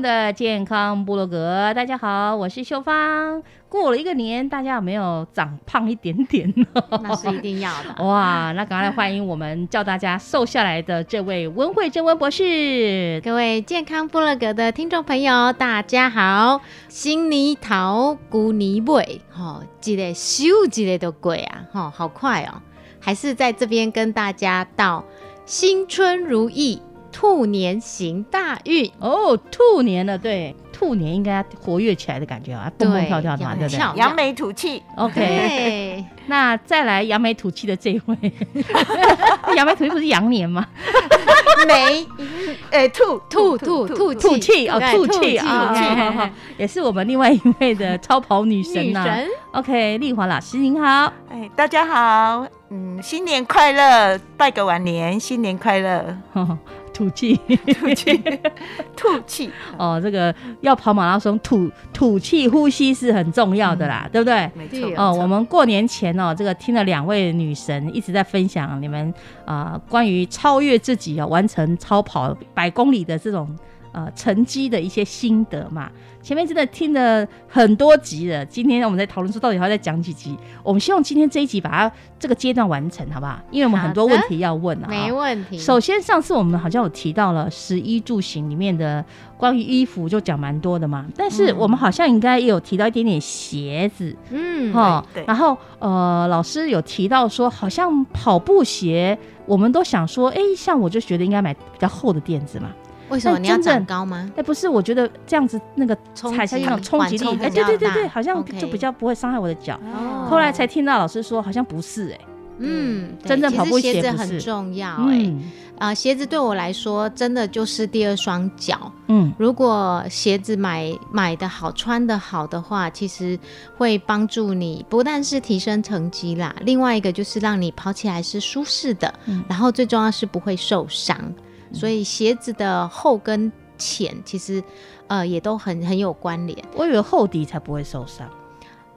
的健康部落格，大家好，我是秀芳。过了一个年，大家有没有长胖一点点呢？那是一定要的。哇，那赶快来欢迎我们叫大家瘦下来的这位温慧珍温博士。各位健康部落格的听众朋友，大家好。新泥桃古泥尾，哈，几类咻几类都贵啊，哈，好快哦。还是在这边跟大家道新春如意。兔年行大运。哦，兔年了，对，兔年应该活跃起来的感觉啊，蹦蹦跳跳的，对不对？扬眉吐气，OK。那再来扬眉吐气的这一位，扬眉吐气不是羊年吗？眉，哎，吐吐吐吐吐气哦，吐气啊，也是我们另外一位的超跑女神呐。OK，丽华老师您好，哎，大家好，嗯，新年快乐，拜个晚年，新年快乐。吐气，吐气，吐气。哦，这个要跑马拉松，吐吐气呼吸是很重要的啦，对不对？没错。哦，我们过年前哦，这个听了两位女神一直在分享你们啊关于超越自己啊，完成超跑百公里的这种呃成绩的一些心得嘛。前面真的听了很多集了，今天我们在讨论说到底还要再讲几集？我们希望今天这一集把它这个阶段完成，好不好？因为我们很多问题要问啊。没问题。首先，上次我们好像有提到了十一住行里面的关于衣服就讲蛮多的嘛，但是我们好像应该也有提到一点点鞋子，嗯，哈，对。然后呃，老师有提到说，好像跑步鞋，我们都想说，哎，像我就觉得应该买比较厚的垫子嘛。为什么你要长高吗？哎，不是，我觉得这样子那个踩下去那种冲击力，哎，对对对对，好像就比较不会伤害我的脚。后来才听到老师说，好像不是哎，嗯，真正跑步鞋子很重要哎，啊，鞋子对我来说真的就是第二双脚。嗯，如果鞋子买买的好，穿的好的话，其实会帮助你不但是提升成绩啦，另外一个就是让你跑起来是舒适的，然后最重要是不会受伤。所以鞋子的厚跟浅，其实呃也都很很有关联。我以为厚底才不会受伤。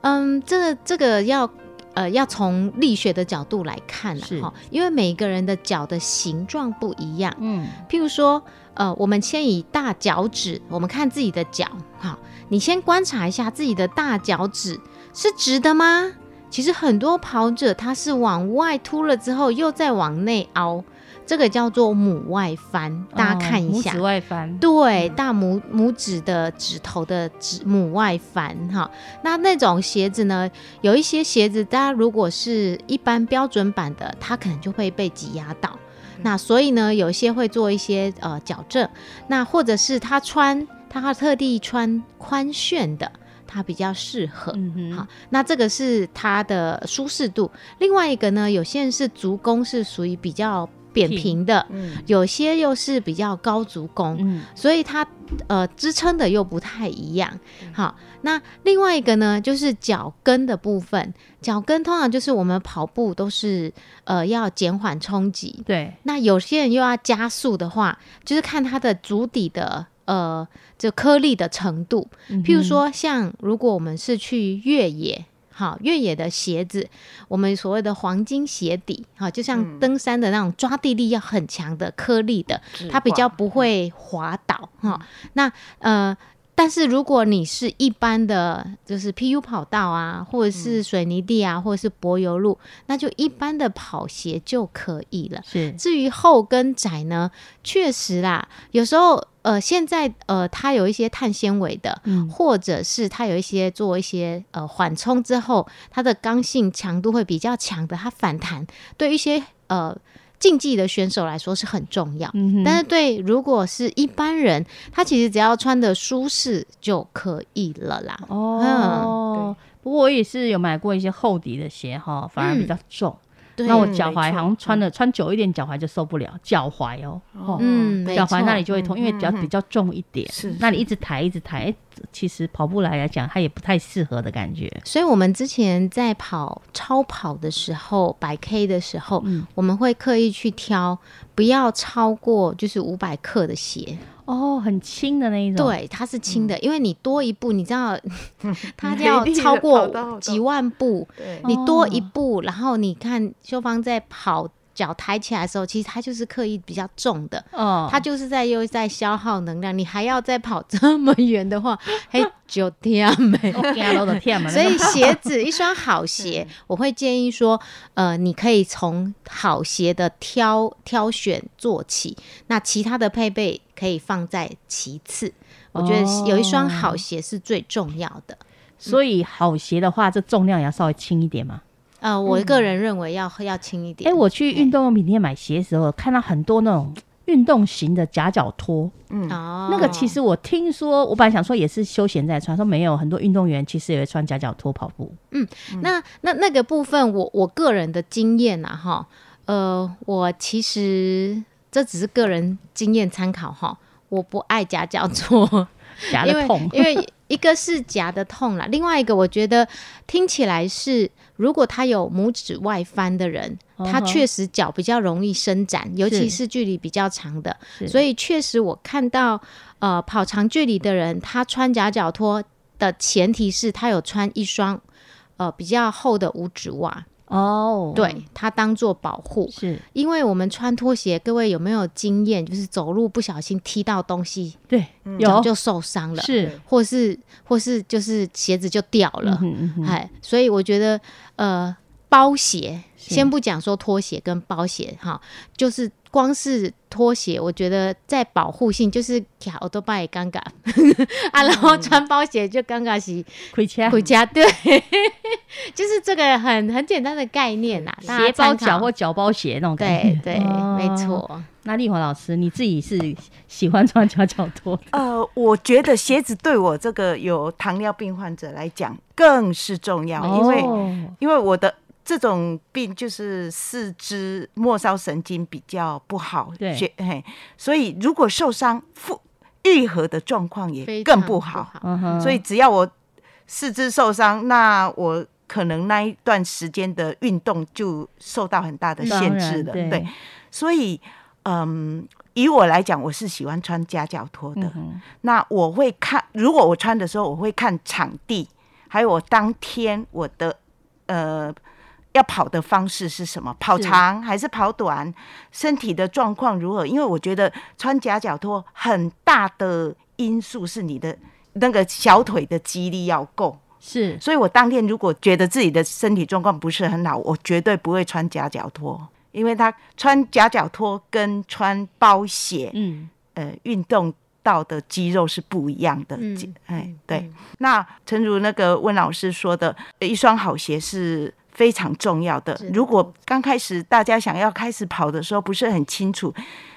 嗯，这个这个要呃要从力学的角度来看哈，因为每一个人的脚的形状不一样。嗯，譬如说呃，我们先以大脚趾，我们看自己的脚哈，你先观察一下自己的大脚趾是直的吗？其实很多跑者他是往外凸了之后又再往内凹。这个叫做拇外翻，大家看一下。拇指外翻。对，大拇拇指的指头的指拇外翻哈。那那种鞋子呢？有一些鞋子，大家如果是一般标准版的，它可能就会被挤压到。那所以呢，有些会做一些呃矫正。那或者是他穿，他特地穿宽楦的，它比较适合。嗯哼。好，那这个是它的舒适度。另外一个呢，有些人是足弓是属于比较。扁平的，有些又是比较高足弓，所以它呃支撑的又不太一样。好，那另外一个呢，就是脚跟的部分，脚跟通常就是我们跑步都是呃要减缓冲击，对。那有些人又要加速的话，就是看它的足底的呃这颗粒的程度，譬如说像如果我们是去越野。好，越野的鞋子，我们所谓的黄金鞋底，哈，就像登山的那种抓地力要很强的颗粒的，它比较不会滑倒，哈。那呃，但是如果你是一般的，就是 PU 跑道啊，或者是水泥地啊，或者是柏油路，那就一般的跑鞋就可以了。是，至于厚跟窄呢，确实啦，有时候。呃，现在呃，它有一些碳纤维的，或者是它有一些做一些呃缓冲之后，它的刚性强度会比较强的，它反弹对一些呃竞技的选手来说是很重要。但是对如果是一般人，他其实只要穿的舒适就可以了啦。哦，不过我也是有买过一些厚底的鞋哈，反而比较重。那我脚踝好像穿的穿久一点，脚踝就受不了。脚踝哦，嗯，脚踝那里就会痛，因为比较比较重一点。是，那你一直抬一直抬，其实跑步来来讲，它也不太适合的感觉。所以我们之前在跑超跑的时候，百 K 的时候，我们会刻意去挑不要超过就是五百克的鞋。哦，很轻的那一种，对，它是轻的，因为你多一步，你知道，它要超过几万步，你多一步，然后你看秀芳在跑。脚抬起来的时候，其实它就是刻意比较重的，哦，它就是在又在消耗能量。你还要再跑这么远的话，嘿，就天没，所以鞋子一双好鞋，我会建议说，呃，你可以从好鞋的挑挑选做起，那其他的配备可以放在其次。我觉得有一双好鞋是最重要的。所以好鞋的话，这重量也要稍微轻一点嘛。呃，我个人认为要要轻一点。哎，我去运动用品店买鞋的时候，看到很多那种运动型的夹脚拖。嗯，哦，那个其实我听说，我本来想说也是休闲在穿，说没有很多运动员其实也会穿夹脚拖跑步。嗯，那那那个部分，我我个人的经验呐，哈，呃，我其实这只是个人经验参考哈，我不爱夹脚拖，夹的痛，因为一个是夹的痛啦，另外一个我觉得听起来是。如果他有拇指外翻的人，他确实脚比较容易伸展，尤其是距离比较长的。所以确实我看到，呃，跑长距离的人，他穿夹脚拖的前提是他有穿一双，呃，比较厚的五指袜。哦，对，它当做保护，是。因为我们穿拖鞋，各位有没有经验？就是走路不小心踢到东西，对，有。就受伤了，是，或是或是就是鞋子就掉了，哎，所以我觉得，呃，包鞋，先不讲说拖鞋跟包鞋，哈，就是。光是拖鞋，我觉得在保护性就是脚都拜尴尬 啊，然后穿包鞋就尴尬是回家回家，对，就是这个很很简单的概念呐，鞋包脚或脚包鞋那种感觉，对，没错。那丽华老师，你自己是喜欢穿脚脚拖？呃，我觉得鞋子对我这个有糖尿病患者来讲更是重要，因为因为我的。这种病就是四肢末梢神经比较不好，对，嘿，所以如果受伤复愈合的状况也更不好，所以只要我四肢受伤，那我可能那一段时间的运动就受到很大的限制了，对，所以嗯，以我来讲，我是喜欢穿夹脚拖的，那我会看，如果我穿的时候，我会看场地，还有我当天我的呃。要跑的方式是什么？跑长还是跑短？身体的状况如何？因为我觉得穿夹脚拖很大的因素是你的那个小腿的肌力要够。是，所以我当天如果觉得自己的身体状况不是很好，我绝对不会穿夹脚拖，因为他穿夹脚拖跟穿包鞋，嗯，呃，运动到的肌肉是不一样的。嗯，哎，对。那诚如那个温老师说的，一双好鞋是。非常重要的。如果刚开始大家想要开始跑的时候不是很清楚，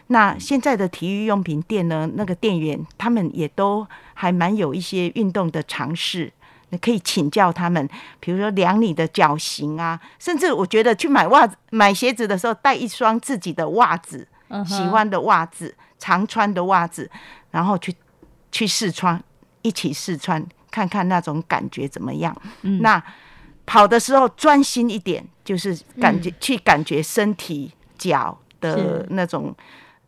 那现在的体育用品店呢，那个店员他们也都还蛮有一些运动的尝试。可以请教他们，比如说量你的脚型啊，甚至我觉得去买袜子、买鞋子的时候带一双自己的袜子，喜欢的袜子、常穿的袜子，然后去去试穿，一起试穿，看看那种感觉怎么样。那跑的时候专心一点，就是感觉去感觉身体脚的那种。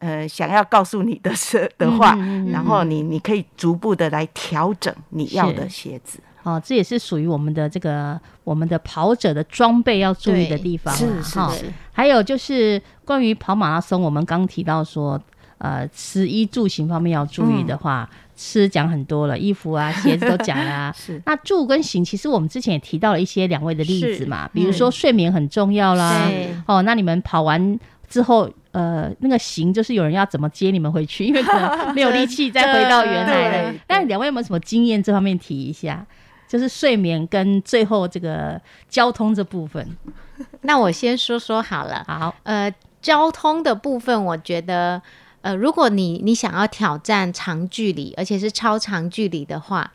呃，想要告诉你的是的话，然后你你可以逐步的来调整你要的鞋子。哦，这也是属于我们的这个我们的跑者的装备要注意的地方。是是是。还有就是关于跑马拉松，我们刚提到说，呃，吃衣住行方面要注意的话，吃讲很多了，衣服啊、鞋子都讲了。是。那住跟行，其实我们之前也提到了一些两位的例子嘛，比如说睡眠很重要啦。哦，那你们跑完之后。呃，那个行就是有人要怎么接你们回去，因为可能没有力气再回到原来的。但两位有没有什么经验？这方面提一下，就是睡眠跟最后这个交通这部分。那我先说说好了。好，呃，交通的部分，我觉得，呃，如果你你想要挑战长距离，而且是超长距离的话，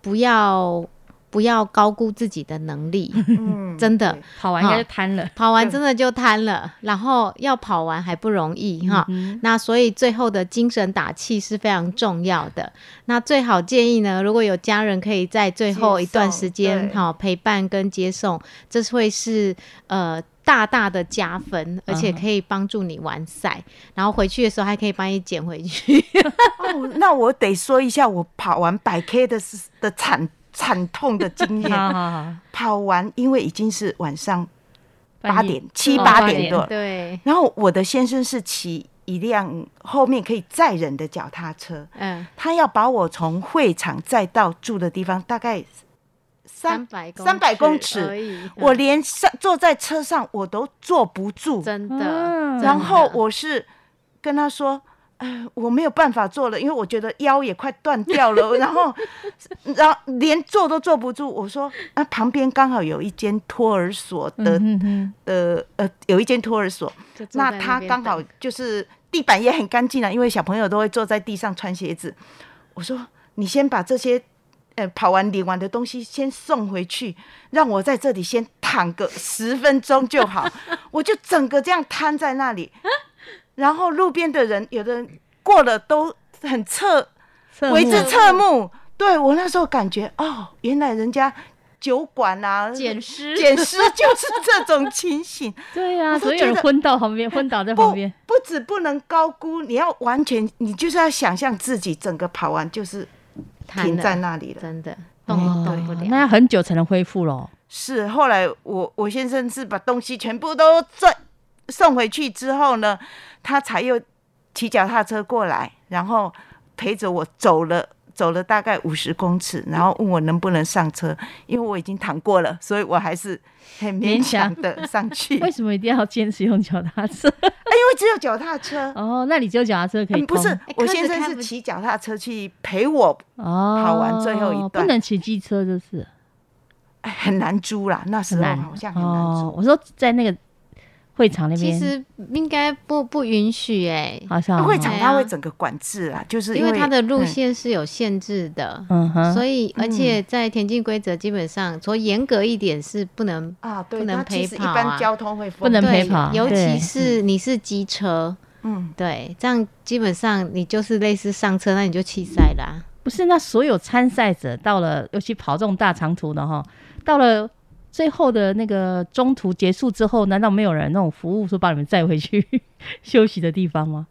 不要。不要高估自己的能力，真的跑完应该就瘫了，跑完真的就瘫了。然后要跑完还不容易哈，那所以最后的精神打气是非常重要的。那最好建议呢，如果有家人可以在最后一段时间哈陪伴跟接送，这会是呃大大的加分，而且可以帮助你完赛，然后回去的时候还可以帮你捡回去。哦，那我得说一下我跑完百 K 的的惨。惨痛的经验，跑完因为已经是晚上八点七八点多，对。然后我的先生是骑一辆后面可以载人的脚踏车，嗯，他要把我从会场载到住的地方，大概三百三百公尺，我连上坐在车上我都坐不住，真的。然后我是跟他说。我没有办法坐了，因为我觉得腰也快断掉了，然后，然后连坐都坐不住。我说，那旁边刚好有一间托儿所的，呃呃，有一间托儿所，那他刚好就是地板也很干净啊，因为小朋友都会坐在地上穿鞋子。我说，你先把这些呃跑完领完的东西先送回去，让我在这里先躺个十分钟就好。我就整个这样瘫在那里。然后路边的人，有的人过了都很侧，为之侧目。对我那时候感觉，哦，原来人家酒馆啊，捡尸，捡尸就是这种情形。对呀，所以人昏倒旁边，昏倒在旁边。不止不能高估，你要完全，你就是要想象自己整个跑完就是停在那里了，真的动动不了。那要很久才能恢复咯。是，后来我我先生是把东西全部都转送回去之后呢。他才又骑脚踏车过来，然后陪着我走了，走了大概五十公尺，然后问我能不能上车，因为我已经躺过了，所以我还是很勉强的上去。为什么一定要坚持用脚踏车？哎，因为只有脚踏车。哦，那你只有脚踏车可以？不是，我先生是骑脚踏车去陪我跑完最后一段，不能骑机车就是，哎，很难租啦，那时候好像很难租。我说在那个。会场那边？其实应该不不允许哎，好像。会场它会整个管制啊，就是因为它的路线是有限制的，嗯哼，所以而且在田径规则基本上说严格一点是不能啊，不能陪跑啊，一般交通会不能陪跑，尤其是你是机车，嗯，对，这样基本上你就是类似上车，那你就弃赛啦。不是，那所有参赛者到了，尤其跑这种大长途的哈，到了。最后的那个中途结束之后，难道没有人那种服务说把你们载回去 休息的地方吗？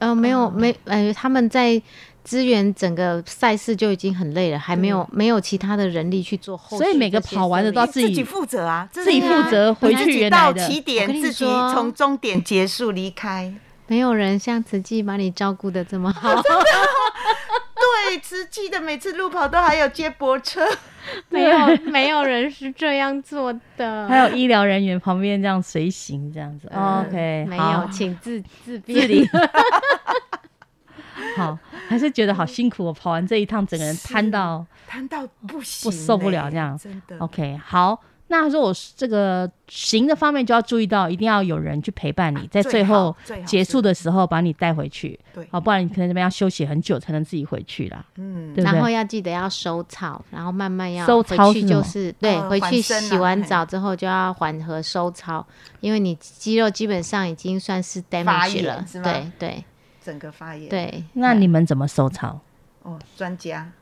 呃，没有，没，呃，他们在支援整个赛事就已经很累了，还没有没有其他的人力去做后。所以每个跑完的都要自己负责啊，自己负责回去原来的起点，自己从终点结束离开。没有人像慈济把你照顾的这么好。对，慈济的每次路跑都还有接驳车。没有，没有人是这样做的。还有医疗人员旁边这样随行，这样子。OK，没有，请自自自理。好，还是觉得好辛苦。我跑完这一趟，整个人瘫到瘫到不行，我受不了这样。真的。OK，好。那如果这个行的方面就要注意到，一定要有人去陪伴你，在最后结束的时候把你带回去，对，好，不然你可能这边要休息很久才能自己回去啦。嗯，然后要记得要收草，然后慢慢要收操就是对，回去洗完澡之后就要缓和收操，因为你肌肉基本上已经算是 damage 了，对对，整个发炎。对，那你们怎么收操？哦，专家。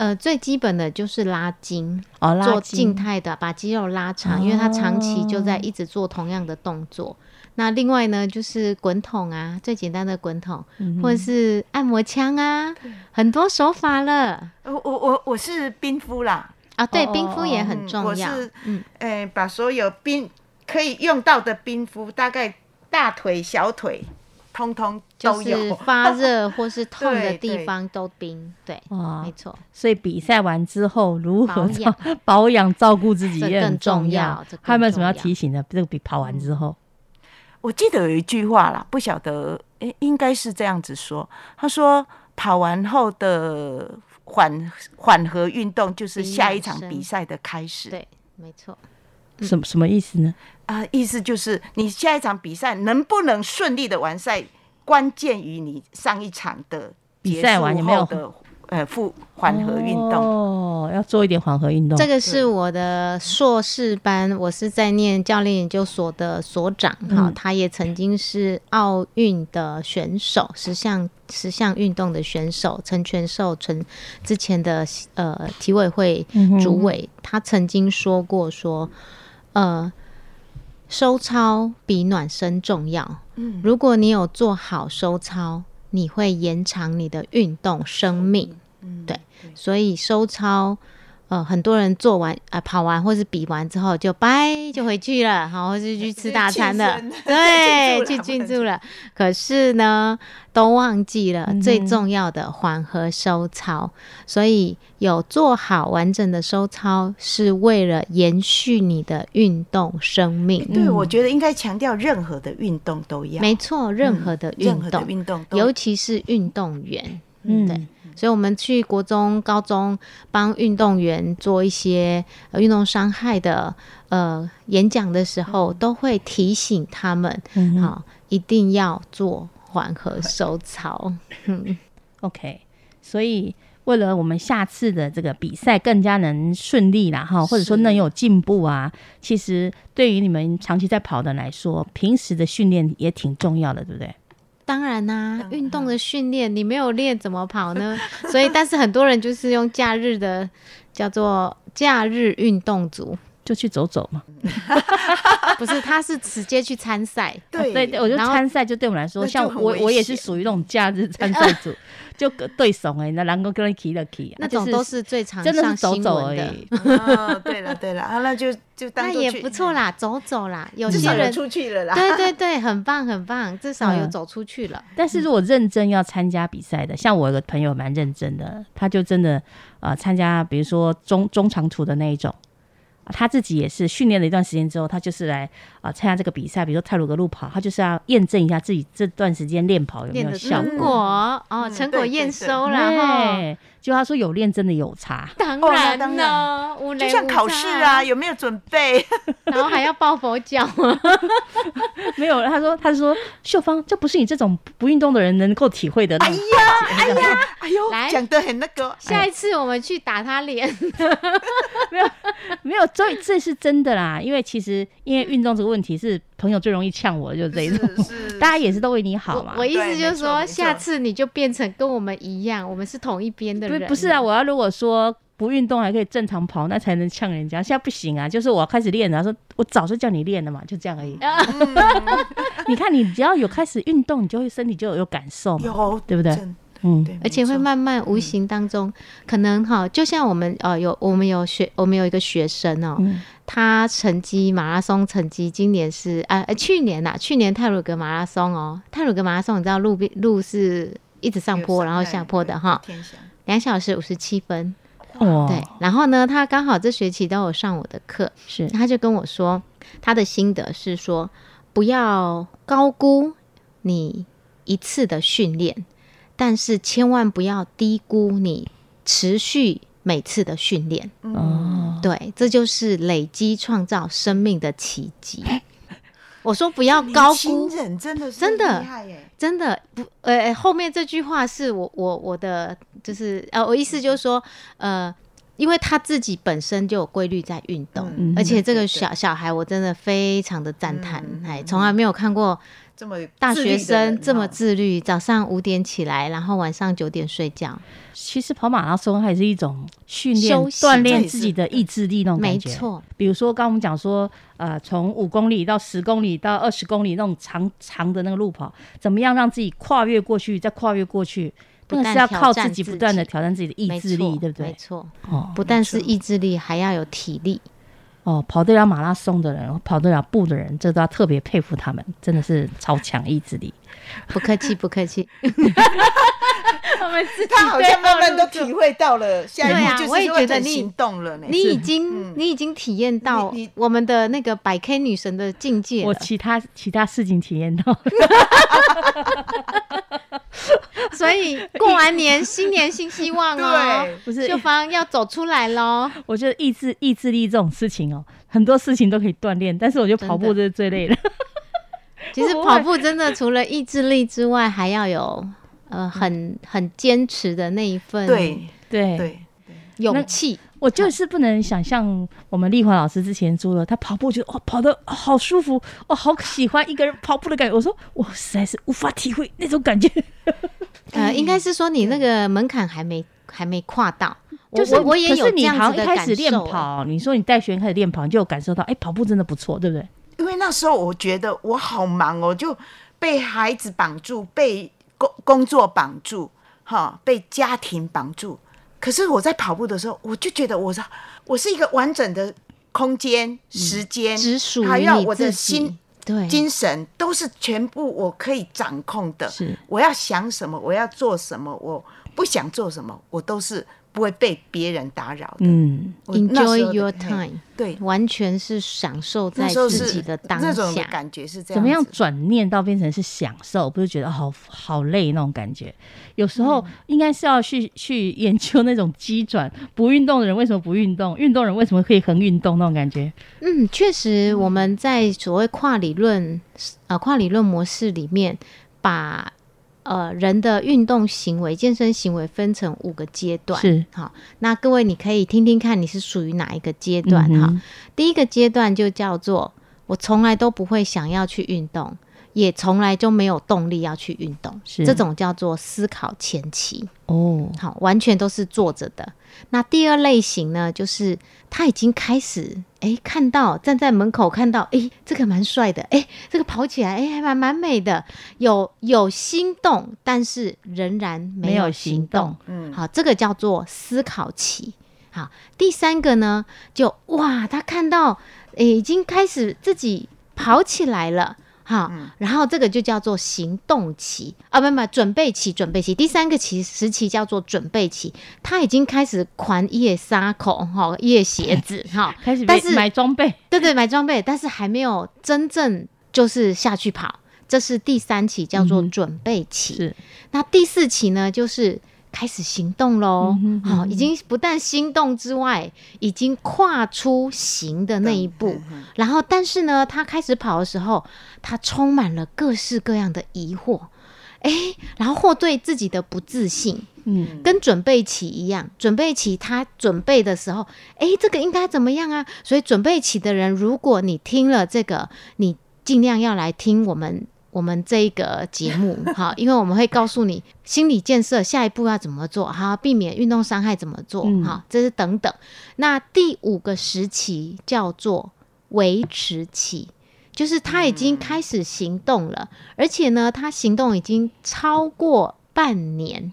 呃，最基本的就是拉筋，做静态的，把肌肉拉长，因为它长期就在一直做同样的动作。那另外呢，就是滚筒啊，最简单的滚筒，或者是按摩枪啊，很多手法了。我我我我是冰敷啦，啊，对，冰敷也很重要。我是嗯，呃，把所有冰可以用到的冰敷，大概大腿、小腿。通通就是发热或是 痛的地方都冰，对，没错。所以比赛完之后如何保养、照顾自己 也很重要。还有没有什么要提醒的？这个比跑完之后，我记得有一句话啦，不晓得，哎，应该是这样子说。他说，跑完后的缓缓和运动就是下一场比赛的开始。对，没错。什什么意思呢？啊，意思就是你下一场比赛能不能顺利的完赛，关键于你上一场的比赛完有没有的呃复缓和运动哦，要做一点缓和运动。这个是我的硕士班，我是在念教练研究所的所长哈，他也曾经是奥运的选手，十项十项运动的选手，陈全寿陈之前的呃体委会主委，他曾经说过说呃。收操比暖身重要。嗯，如果你有做好收操，你会延长你的运动生命。嗯，对，所以收操。呃，很多人做完啊，跑完或是比完之后就拜就回去了，好，或是去吃大餐了，对，去庆祝了。可是呢，都忘记了最重要的缓和收操。所以有做好完整的收操，是为了延续你的运动生命。对，我觉得应该强调任何的运动都要，没错，任何的运动，运动，尤其是运动员，嗯，对。所以，我们去国中、高中帮运动员做一些运动伤害的呃演讲的时候，都会提醒他们，好，一定要做缓和收操。OK，所以为了我们下次的这个比赛更加能顺利啦，哈，或者说能有进步啊，其实对于你们长期在跑的来说，平时的训练也挺重要的，对不对？当然啦，运动的训练你没有练怎么跑呢？所以，但是很多人就是用假日的叫做假日运动组，就去走走嘛。不是，他是直接去参赛。对对，我觉得参赛就对我们来说，像我我也是属于那种假日参赛组。就对手哎，那两个跟人骑了骑，那种都是最常真的是走走而已。哦，对了对了，啊，那就就当那也不错啦，走走啦，有些人出去了啦。对对对，很棒很棒，至少有走出去了。但是如果认真要参加比赛的，像我有个朋友蛮认真的，他就真的呃参加，比如说中中长途的那一种。他自己也是训练了一段时间之后，他就是来啊参加这个比赛，比如说泰鲁格路跑，他就是要验证一下自己这段时间练跑有没有效果哦，成果验收了对，就他说有练真的有差，当然呢，就像考试啊，有没有准备，然后还要抱佛脚吗？没有，他说他说秀芳，这不是你这种不运动的人能够体会的。哎呀，哎呀，哎呦，来讲的很那个，下一次我们去打他脸，没有没有。这这是真的啦，因为其实因为运动这个问题是朋友最容易呛我，就这一种，大家也是都为你好嘛。我意思就是说，下次你就变成跟我们一样，我们是同一边的人。不是啊，我要如果说不运动还可以正常跑，那才能呛人家。现在不行啊，就是我要开始练了，说我早就叫你练了嘛，就这样而已。你看，你只要有开始运动，你就会身体就有有感受嘛，有对不对？嗯，而且会慢慢无形当中，可能哈，就像我们呃有我们有学，我们有一个学生哦，他成绩马拉松成绩今年是啊去年呐，去年泰鲁格马拉松哦，泰鲁格马拉松你知道路边路是一直上坡然后下坡的哈，两小时五十七分。哦，对，然后呢，他刚好这学期都有上我的课，是。他就跟我说他的心得是说不要高估你一次的训练。但是千万不要低估你持续每次的训练。哦，对，这就是累积创造生命的奇迹。我说不要高估，真的真的真的不，呃，后面这句话是我我我的，就是呃，我意思就是说，呃，因为他自己本身就有规律在运动，而且这个小小孩我真的非常的赞叹，哎，从来没有看过。这么大学生这么自律，早上五点起来，然后晚上九点睡觉。其实跑马拉松还是一种训练、锻炼自己的意志力那种感觉。没错，比如说刚我们讲说，呃，从五公里到十公里到二十公里那种长长的那个路跑，怎么样让自己跨越过去，再跨越过去？那是要靠自己不断的挑战自己的意志力，对不对？没错，哦，不但是意志力，还要有体力。哦，跑得了马拉松的人，跑得了步的人，这都要特别佩服他们，真的是超强意志力。不客气，不客气。他们他好像慢慢都体会到了，下一步就是觉得你行动了。你已经，你已经体验到我们的那个百 K 女神的境界。我其他其他事情体验到。所以过完年，新年新希望哦。不是秀芳要走出来喽。我觉得意志意志力这种事情哦，很多事情都可以锻炼，但是我觉得跑步这是最累的。其实跑步真的除了意志力之外，还要有呃很很坚持的那一份对对对勇气。我就是不能想象我们丽华老师之前说了，他跑步觉得哦跑的好舒服哦，好喜欢一个人跑步的感觉。我说我实在是无法体会那种感觉。呃，应该是说你那个门槛还没还没跨到，就是我也有这样子的感受。你说你带学员开始练跑，你就有感受到，哎，跑步真的不错，对不对？因为那时候我觉得我好忙哦，就被孩子绑住，被工工作绑住，哈，被家庭绑住。可是我在跑步的时候，我就觉得我是我是一个完整的空间、时间，只属还有我的心、对精神都是全部我可以掌控的。是我要想什么，我要做什么，我不想做什么，我都是。不会被别人打扰的。嗯，Enjoy your time，对，完全是享受在自己的当下。那种感觉是这样。怎么样转念到变成是享受？不是觉得好好累那种感觉？有时候应该是要去去研究那种机转。不运动的人为什么不运动？运动人为什么可以很运动那种感觉？嗯，确实我们在所谓跨理论呃跨理论模式里面把。呃，人的运动行为、健身行为分成五个阶段，是好。那各位，你可以听听看，你是属于哪一个阶段？哈，第一个阶段就叫做我从来都不会想要去运动。也从来就没有动力要去运动，是这种叫做思考前期哦。好，完全都是坐着的。那第二类型呢，就是他已经开始哎，看到站在门口看到哎，这个蛮帅的哎，这个跑起来哎，还蛮蛮美的，有有心动，但是仍然没有行动。嗯，好，这个叫做思考期。好，第三个呢，就哇，他看到哎，已经开始自己跑起来了。好，然后这个就叫做行动期啊，不不，准备期，准备期。第三个期时期叫做准备期，他已经开始狂夜沙口哈，夜鞋子 哈，开始，但是买装备，对对，买装备，但是还没有真正就是下去跑，这是第三期叫做准备期。是，那第四期呢，就是。开始行动喽！好，已经不但心动之外，已经跨出行的那一步。然后，但是呢，他开始跑的时候，他充满了各式各样的疑惑，哎，然后或对自己的不自信。嗯，跟准备起一样，准备起他准备的时候，哎，这个应该怎么样啊？所以准备起的人，如果你听了这个，你尽量要来听我们。我们这一个节目，好，因为我们会告诉你心理建设下一步要怎么做，好，避免运动伤害怎么做，好，这是等等。那第五个时期叫做维持期，就是他已经开始行动了，而且呢，他行动已经超过半年，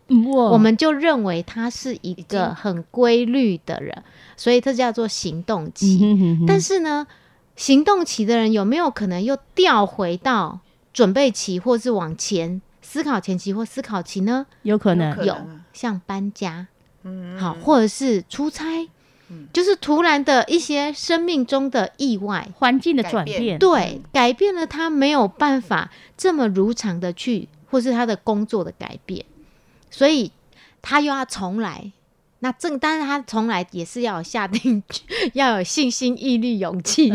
我们就认为他是一个很规律的人，所以这叫做行动期。但是呢，行动期的人有没有可能又调回到？准备期，或是往前思考前期或思考期呢？有可能。有，像搬家，嗯，好，或者是出差，就是突然的一些生命中的意外、环境的转变，对，改变了他没有办法这么如常的去，或是他的工作的改变，所以他又要重来那正当然他从来也是要有下定，要有信心、毅力、勇气，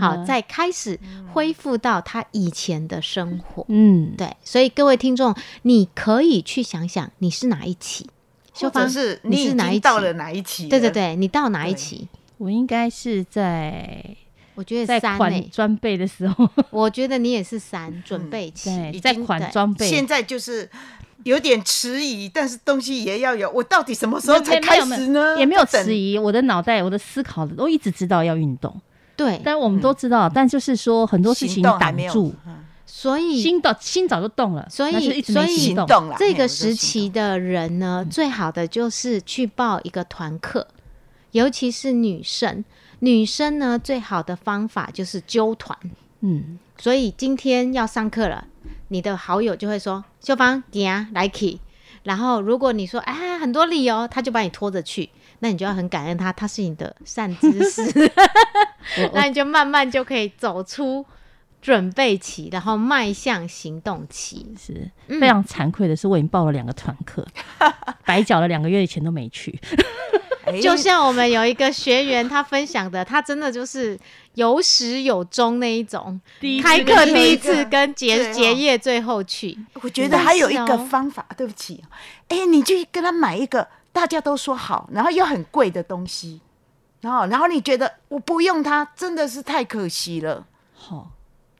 好，再开始恢复到他以前的生活。嗯，对，所以各位听众，你可以去想想你是哪一期，修芳是你是哪一到了哪一期？对对对，你到哪一期？我应该是在，我觉得在款装备的时候，我觉得你也是三准备期，在款装备，现在就是。有点迟疑，但是东西也要有。我到底什么时候才开始呢？也没有迟疑，我的脑袋、我的思考都一直知道要运动。对，但我们都知道，但就是说很多事情挡住，所以心的心早就动了。所以，所以这个时期的人呢，最好的就是去报一个团课，尤其是女生。女生呢，最好的方法就是揪团。嗯，所以今天要上课了。你的好友就会说：“秀芳，你啊来 k 然后如果你说：“哎，很多理由，他就把你拖着去，那你就要很感恩他，他是你的善知识。那你就慢慢就可以走出准备期，然后迈向行动期。是非常惭愧的是，我已经报了两个团课，白缴了两个月的钱都没去。就像我们有一个学员，他分享的，他真的就是有始有终那一种。开课第一次跟结结业最后去，我觉得还有一个方法，对不起，哎，你就跟他买一个大家都说好，然后又很贵的东西，然后然后你觉得我不用它真的是太可惜了。好，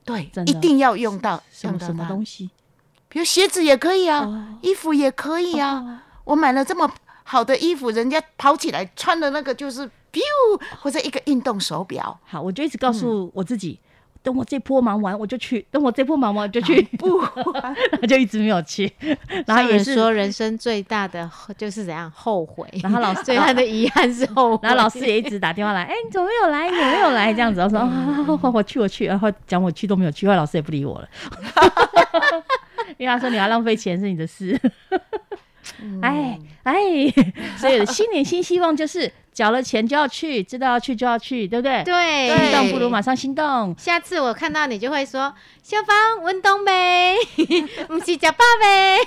对，一定要用到什么什么东西，比如鞋子也可以啊，衣服也可以啊，我买了这么。好的衣服，人家跑起来穿的那个就是 biu，或者一个运动手表。好，我就一直告诉我自己，等我这波忙完我就去，等我这波忙完我就去。不，他就一直没有去。然后也是说，人生最大的就是怎样后悔。然后老师 最大的遗憾是后悔。然后老师也一直打电话来，哎，你怎么没有来？你没有来？这样子，我说啊，我去，我去。然后讲我去都没有去，后来老师也不理我了。因为他说你要浪费钱是你的事。哎哎，所以新年新希望就是缴了钱就要去，知道要去就要去，对不对？对，心动不如马上心动。下次我看到你就会说：“小芳运动呗，不是假爸呗，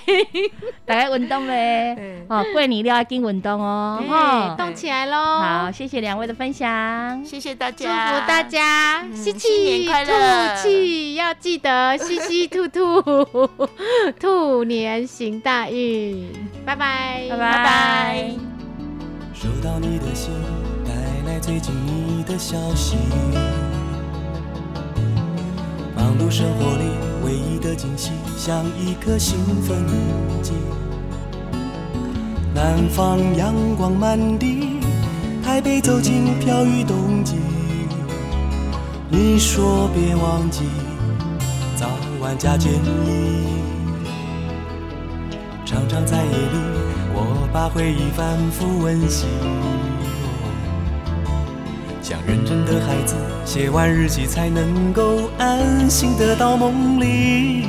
大家运动呗。”哦，过年了要跟运动哦，哈，动起来喽！好，谢谢两位的分享，谢谢大家，祝福大家，吸气吐气，要记得吸吸吐吐，兔年行大运，拜拜，拜拜。收到你的信，带来最近你的消息。忙碌生活里唯一的惊喜，像一颗兴奋剂。南方阳光满地，台北走进飘雨冬季。你说别忘记，早晚加件衣。常常在夜里。我把回忆反复温习，像认真的孩子，写完日记才能够安心的到梦里。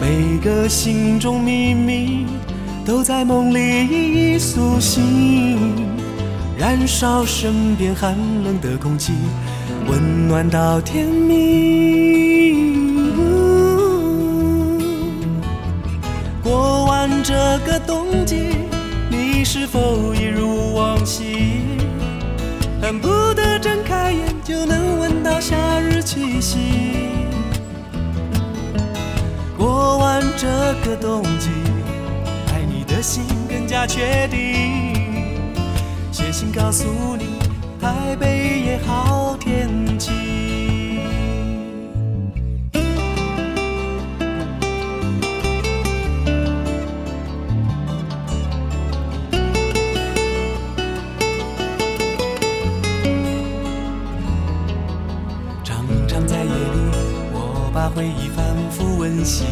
每个心中秘密都在梦里苏醒，燃烧身边寒冷的空气，温暖到天明。看这个冬季，你是否一如往昔，恨不得睁开眼就能闻到夏日气息？过完这个冬季，爱你的心更加确定。写信告诉你，台北也好天气。回忆反复温习，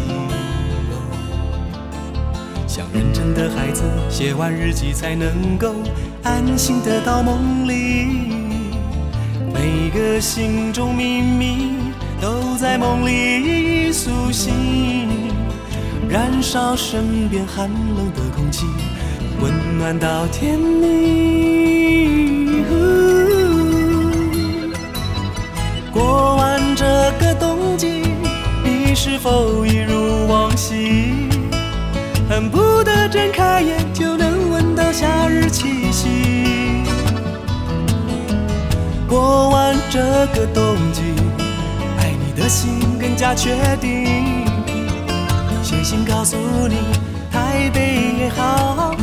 像认真的孩子，写完日记才能够安心的到梦里。每个心中秘密都在梦里苏醒，燃烧身边寒冷的空气，温暖到天明。过完这个冬季。是否一如往昔，恨不得睁开眼就能闻到。夏日气息。过完这个冬季，爱你的心更加确定。写信告诉你，台北也好。